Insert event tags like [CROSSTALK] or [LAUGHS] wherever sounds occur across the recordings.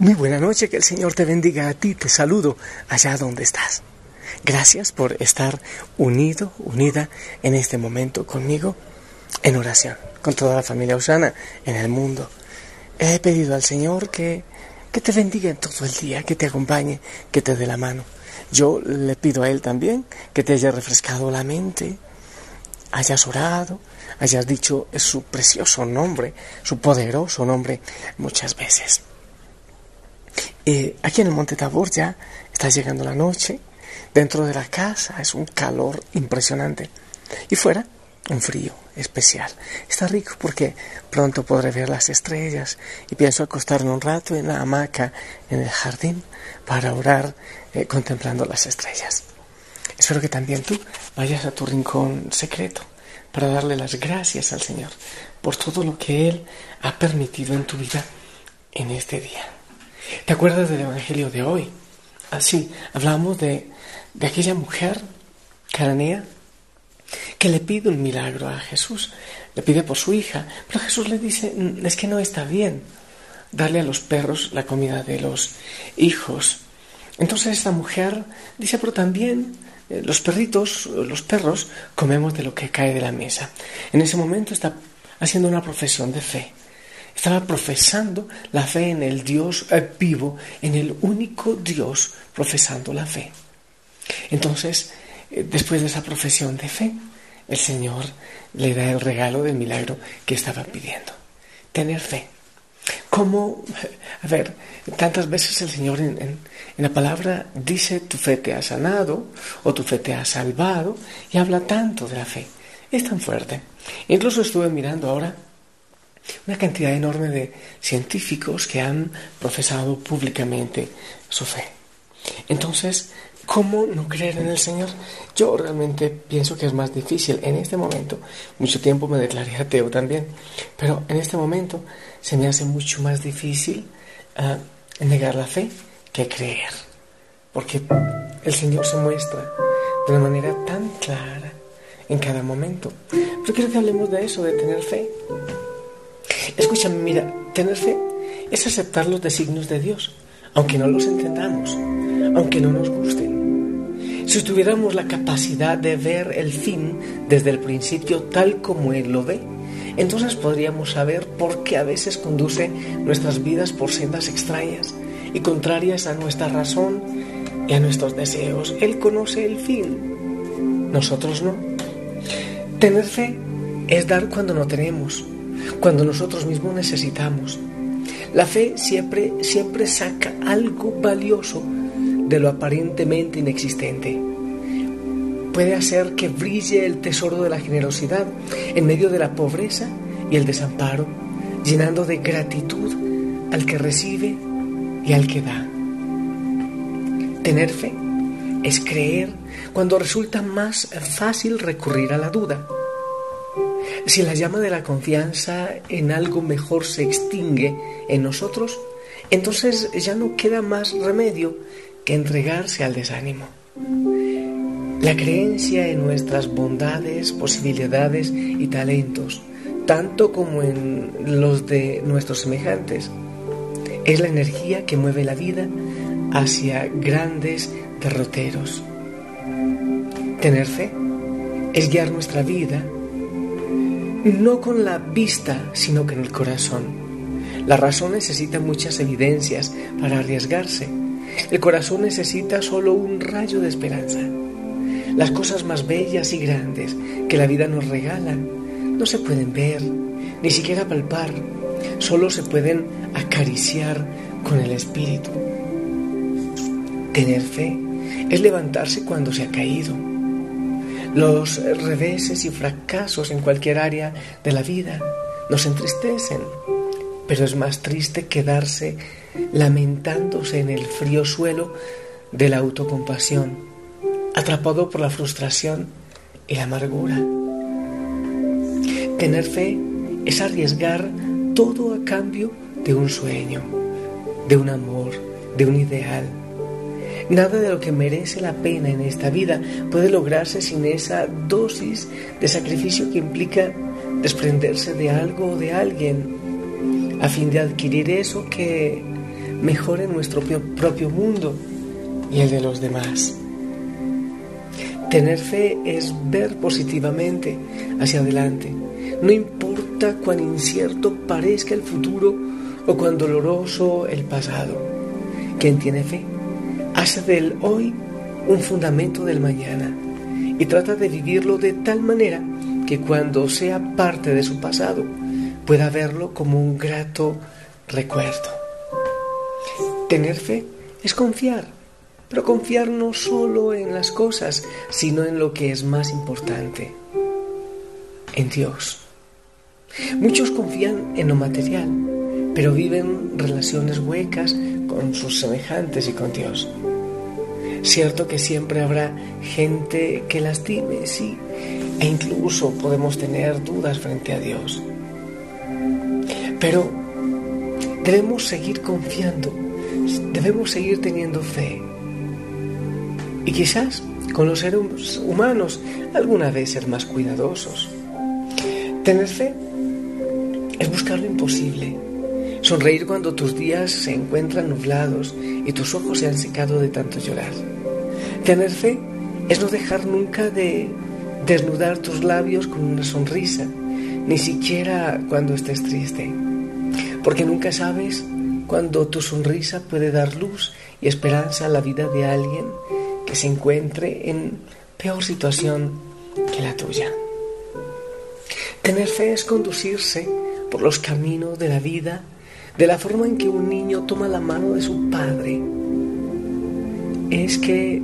Muy buena noche, que el Señor te bendiga a ti, te saludo allá donde estás. Gracias por estar unido, unida en este momento conmigo en oración, con toda la familia Usana en el mundo. He pedido al Señor que, que te bendiga en todo el día, que te acompañe, que te dé la mano. Yo le pido a Él también que te haya refrescado la mente, hayas orado, hayas dicho su precioso nombre, su poderoso nombre muchas veces. Eh, aquí en el Monte Tabor ya está llegando la noche. Dentro de la casa es un calor impresionante. Y fuera, un frío especial. Está rico porque pronto podré ver las estrellas y pienso acostarme un rato en la hamaca en el jardín para orar eh, contemplando las estrellas. Espero que también tú vayas a tu rincón secreto para darle las gracias al Señor por todo lo que Él ha permitido en tu vida en este día. ¿Te acuerdas del Evangelio de hoy? Así, hablamos de, de aquella mujer cananea que le pide un milagro a Jesús, le pide por su hija, pero Jesús le dice, mm, es que no está bien darle a los perros la comida de los hijos. Entonces esta mujer dice, pero también eh, los perritos, los perros, comemos de lo que cae de la mesa. En ese momento está haciendo una profesión de fe. Estaba profesando la fe en el Dios eh, vivo, en el único Dios, profesando la fe. Entonces, eh, después de esa profesión de fe, el Señor le da el regalo del milagro que estaba pidiendo. Tener fe. Como, a ver, tantas veces el Señor en, la palabra dice tu fe te ha sanado o tu fe te ha salvado y habla tanto de la fe. Es tan fuerte. Incluso estuve mirando ahora una cantidad enorme de científicos que han profesado públicamente su fe. Entonces, ¿cómo no creer en el Señor? Yo realmente pienso que es más difícil en este momento. Mucho tiempo me declaré ateo también, pero en este momento se me hace mucho más difícil uh, negar la fe que creer, porque el Señor se muestra de una manera tan clara en cada momento. Pero quiero que hablemos de eso, de tener fe. Escúchame, mira, tener fe es aceptar los designios de Dios, aunque no los entendamos, aunque no nos gusten. Si tuviéramos la capacidad de ver el fin desde el principio tal como Él lo ve, entonces podríamos saber por qué a veces conduce nuestras vidas por sendas extrañas y contrarias a nuestra razón y a nuestros deseos. Él conoce el fin, nosotros no. Tener fe es dar cuando no tenemos, cuando nosotros mismos necesitamos. La fe siempre, siempre saca algo valioso de lo aparentemente inexistente. Puede hacer que brille el tesoro de la generosidad en medio de la pobreza y el desamparo, llenando de gratitud al que recibe y al que da. Tener fe es creer cuando resulta más fácil recurrir a la duda. Si la llama de la confianza en algo mejor se extingue en nosotros, entonces ya no queda más remedio que entregarse al desánimo. La creencia en nuestras bondades, posibilidades y talentos, tanto como en los de nuestros semejantes, es la energía que mueve la vida hacia grandes derroteros. Tener fe es guiar nuestra vida no con la vista, sino con el corazón. La razón necesita muchas evidencias para arriesgarse. El corazón necesita solo un rayo de esperanza. Las cosas más bellas y grandes que la vida nos regala no se pueden ver, ni siquiera palpar, solo se pueden acariciar con el espíritu. Tener fe es levantarse cuando se ha caído los reveses y fracasos en cualquier área de la vida nos entristecen, pero es más triste quedarse lamentándose en el frío suelo de la autocompasión, atrapado por la frustración y la amargura. Tener fe es arriesgar todo a cambio de un sueño, de un amor, de un ideal. Nada de lo que merece la pena en esta vida puede lograrse sin esa dosis de sacrificio que implica desprenderse de algo o de alguien a fin de adquirir eso que mejore nuestro propio mundo y el de los demás. Tener fe es ver positivamente hacia adelante, no importa cuán incierto parezca el futuro o cuán doloroso el pasado. Quien tiene fe hace del hoy un fundamento del mañana y trata de vivirlo de tal manera que cuando sea parte de su pasado, pueda verlo como un grato recuerdo. Tener fe es confiar, pero confiar no solo en las cosas, sino en lo que es más importante, en Dios. Muchos confían en lo material, pero viven relaciones huecas con sus semejantes y con Dios. Cierto que siempre habrá gente que lastime, sí, e incluso podemos tener dudas frente a Dios. Pero debemos seguir confiando, debemos seguir teniendo fe. Y quizás con los seres humanos alguna vez ser más cuidadosos. Tener fe es buscar lo imposible. Sonreír cuando tus días se encuentran nublados y tus ojos se han secado de tanto llorar. Tener fe es no dejar nunca de desnudar tus labios con una sonrisa, ni siquiera cuando estés triste porque nunca sabes cuando tu sonrisa puede dar luz y esperanza a la vida de alguien que se encuentre en peor situación que la tuya. Tener fe es conducirse por los caminos de la vida de la forma en que un niño toma la mano de su padre. Es que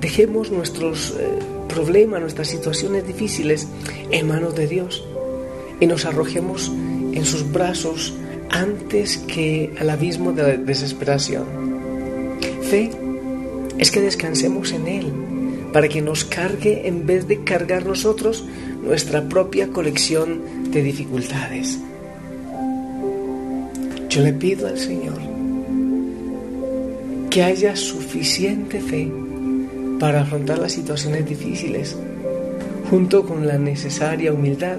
dejemos nuestros eh, problemas, nuestras situaciones difíciles en manos de Dios y nos arrojemos en sus brazos antes que al abismo de la desesperación. Fe es que descansemos en Él para que nos cargue en vez de cargar nosotros nuestra propia colección de dificultades. Yo le pido al Señor que haya suficiente fe para afrontar las situaciones difíciles, junto con la necesaria humildad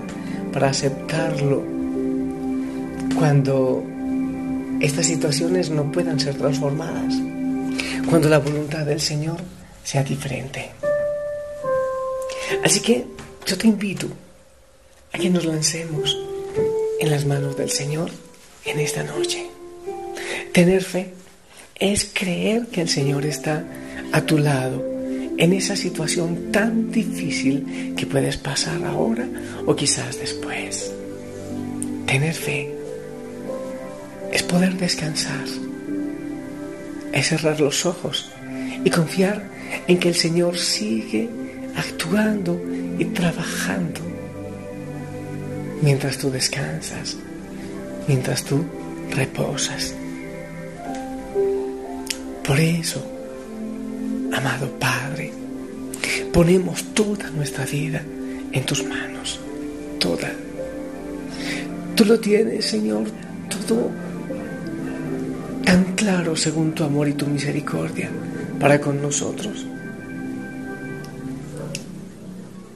para aceptarlo cuando estas situaciones no puedan ser transformadas, cuando la voluntad del Señor sea diferente. Así que yo te invito a que nos lancemos en las manos del Señor en esta noche. Tener fe es creer que el Señor está a tu lado en esa situación tan difícil que puedes pasar ahora o quizás después. Tener fe es poder descansar, es cerrar los ojos y confiar en que el Señor sigue actuando y trabajando mientras tú descansas, mientras tú reposas. Por eso, amado Padre, ponemos toda nuestra vida en tus manos, toda. Tú lo tienes, Señor, todo tan claro según tu amor y tu misericordia para con nosotros.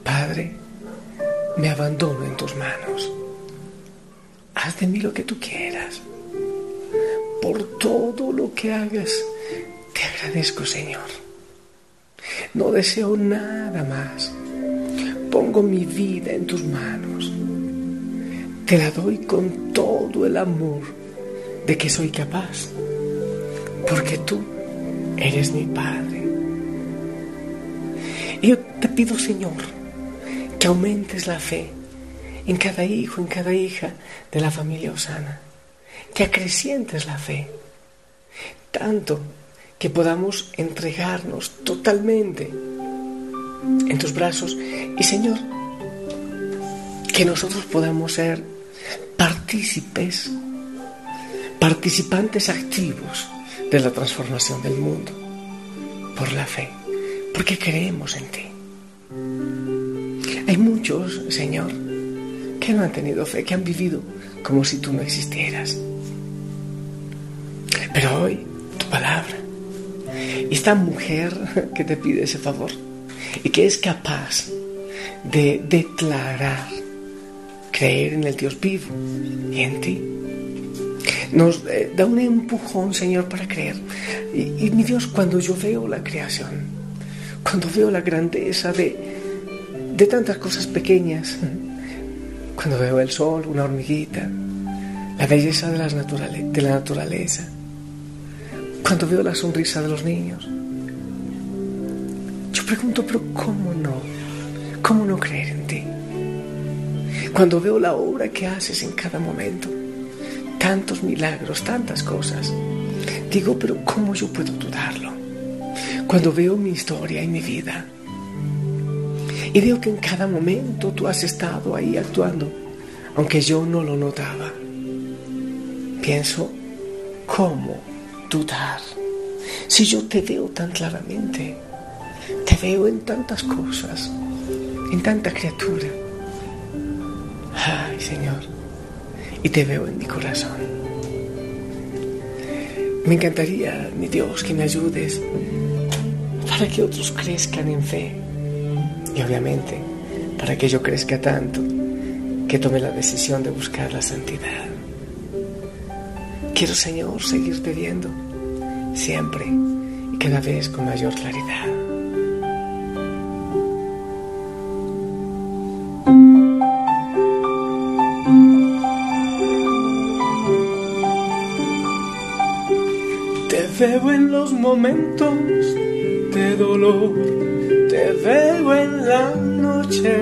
Padre, me abandono en tus manos. Haz de mí lo que tú quieras. Por todo lo que hagas, te agradezco, Señor. No deseo nada más. Pongo mi vida en tus manos. Te la doy con todo el amor de que soy capaz, porque tú eres mi Padre. Y yo te pido, Señor, que aumentes la fe en cada hijo, en cada hija de la familia Osana, que acrecientes la fe, tanto que podamos entregarnos totalmente en tus brazos. Y, Señor, que nosotros podamos ser partícipes participantes activos de la transformación del mundo por la fe, porque creemos en ti. Hay muchos, Señor, que no han tenido fe, que han vivido como si tú no existieras. Pero hoy, tu palabra, esta mujer que te pide ese favor y que es capaz de declarar, creer en el Dios vivo y en ti, nos eh, da un empujón, Señor, para creer. Y, y, mi Dios, cuando yo veo la creación, cuando veo la grandeza de, de tantas cosas pequeñas, cuando veo el sol, una hormiguita, la belleza de, de la naturaleza, cuando veo la sonrisa de los niños, yo pregunto, pero ¿cómo no? ¿Cómo no creer en ti? Cuando veo la obra que haces en cada momento, tantos milagros, tantas cosas, digo, pero ¿cómo yo puedo dudarlo? Cuando veo mi historia y mi vida, y veo que en cada momento tú has estado ahí actuando, aunque yo no lo notaba. Pienso, ¿cómo dudar? Si yo te veo tan claramente, te veo en tantas cosas, en tanta criatura. Ay, Señor, y te veo en mi corazón. Me encantaría, mi Dios, que me ayudes para que otros crezcan en fe y obviamente, para que yo crezca tanto, que tome la decisión de buscar la santidad. Quiero, Señor, seguirte viendo siempre y cada vez con mayor claridad. Te veo en los momentos de dolor te veo en la noche,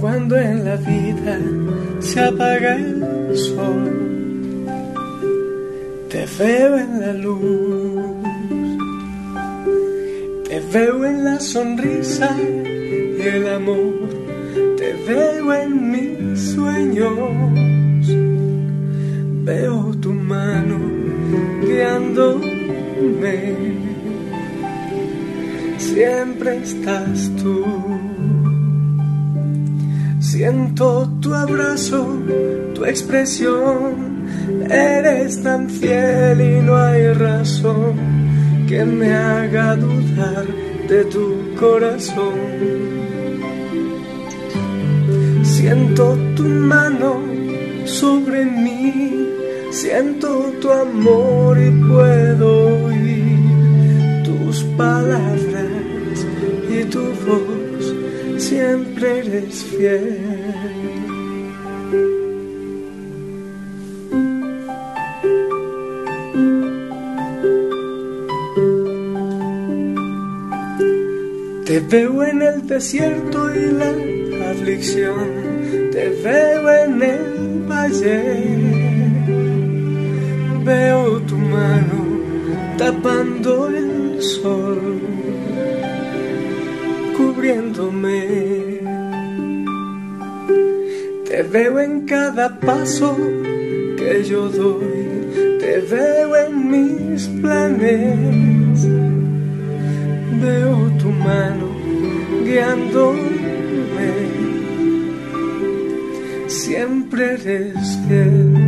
cuando en la vida se apaga el sol. Te veo en la luz, te veo en la sonrisa y el amor, te veo en mis sueños. Veo tu mano guiándome siempre estás tú. Siento tu abrazo, tu expresión, eres tan fiel y no hay razón que me haga dudar de tu corazón. Siento tu mano sobre mí, siento tu amor y puedo oír tus palabras tu voz siempre eres fiel. Te veo en el desierto y la aflicción, te veo en el valle, veo tu mano tapando el sol Te veo en cada paso que yo doy, te veo en mis planes. Veo tu mano guiándome, siempre eres fiel.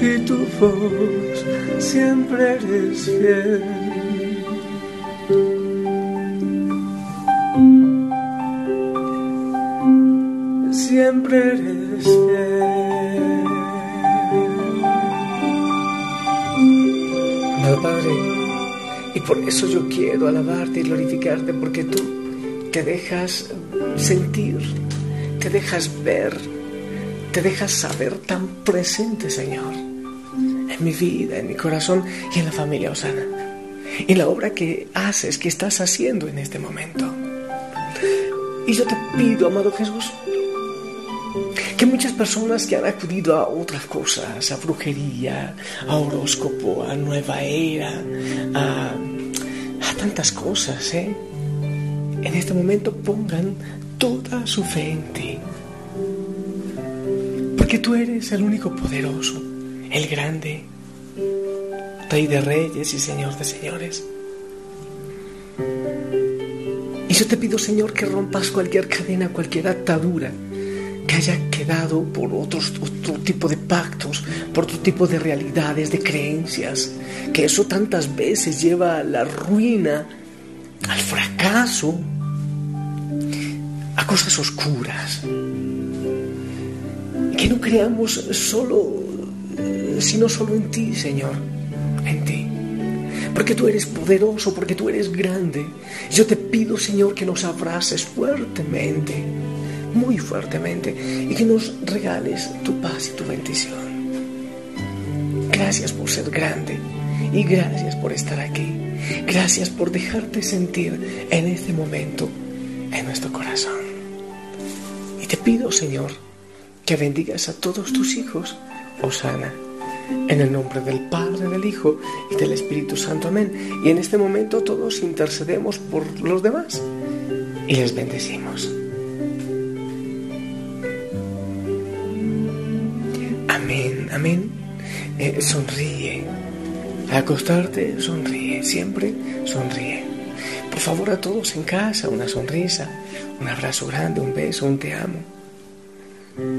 y tu voz siempre eres fiel. Siempre eres fiel. Amado Padre, y por eso yo quiero alabarte y glorificarte, porque tú te dejas sentir, te dejas ver, te dejas saber tan presente, Señor, mi vida, en mi corazón y en la familia Osana, en la obra que haces, que estás haciendo en este momento. Y yo te pido, amado Jesús, que muchas personas que han acudido a otras cosas, a brujería, a horóscopo, a nueva era, a, a tantas cosas, ¿eh? en este momento pongan toda su fe en ti. Porque tú eres el único poderoso, el grande, Rey de reyes y Señor de señores. Y yo te pido, Señor, que rompas cualquier cadena, cualquier atadura que haya quedado por otros, otro tipo de pactos, por otro tipo de realidades, de creencias, que eso tantas veces lleva a la ruina, al fracaso, a cosas oscuras. Que no creamos solo, sino solo en ti, Señor, en ti. Porque tú eres poderoso, porque tú eres grande. Yo te pido, Señor, que nos abraces fuertemente, muy fuertemente, y que nos regales tu paz y tu bendición. Gracias por ser grande y gracias por estar aquí. Gracias por dejarte sentir en este momento en nuestro corazón. Y te pido, Señor, que bendigas a todos tus hijos, Osana, en el nombre del Padre, del Hijo y del Espíritu Santo. Amén. Y en este momento todos intercedemos por los demás y les bendecimos. Amén, amén. Eh, sonríe. Acostarte, sonríe. Siempre sonríe. Por favor, a todos en casa, una sonrisa, un abrazo grande, un beso, un te amo.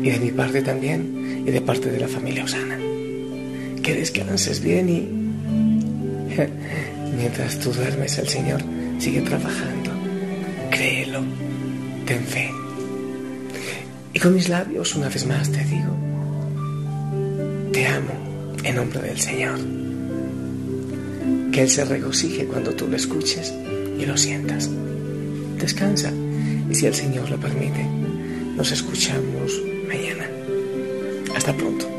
Y de mi parte también, y de parte de la familia Osana. Que descanses bien y [LAUGHS] mientras tú duermes, el Señor sigue trabajando. Créelo, ten fe. Y con mis labios, una vez más te digo, te amo en nombre del Señor. Que Él se regocije cuando tú lo escuches y lo sientas. Descansa y si el Señor lo permite, nos escuchamos mañana. Hasta pronto.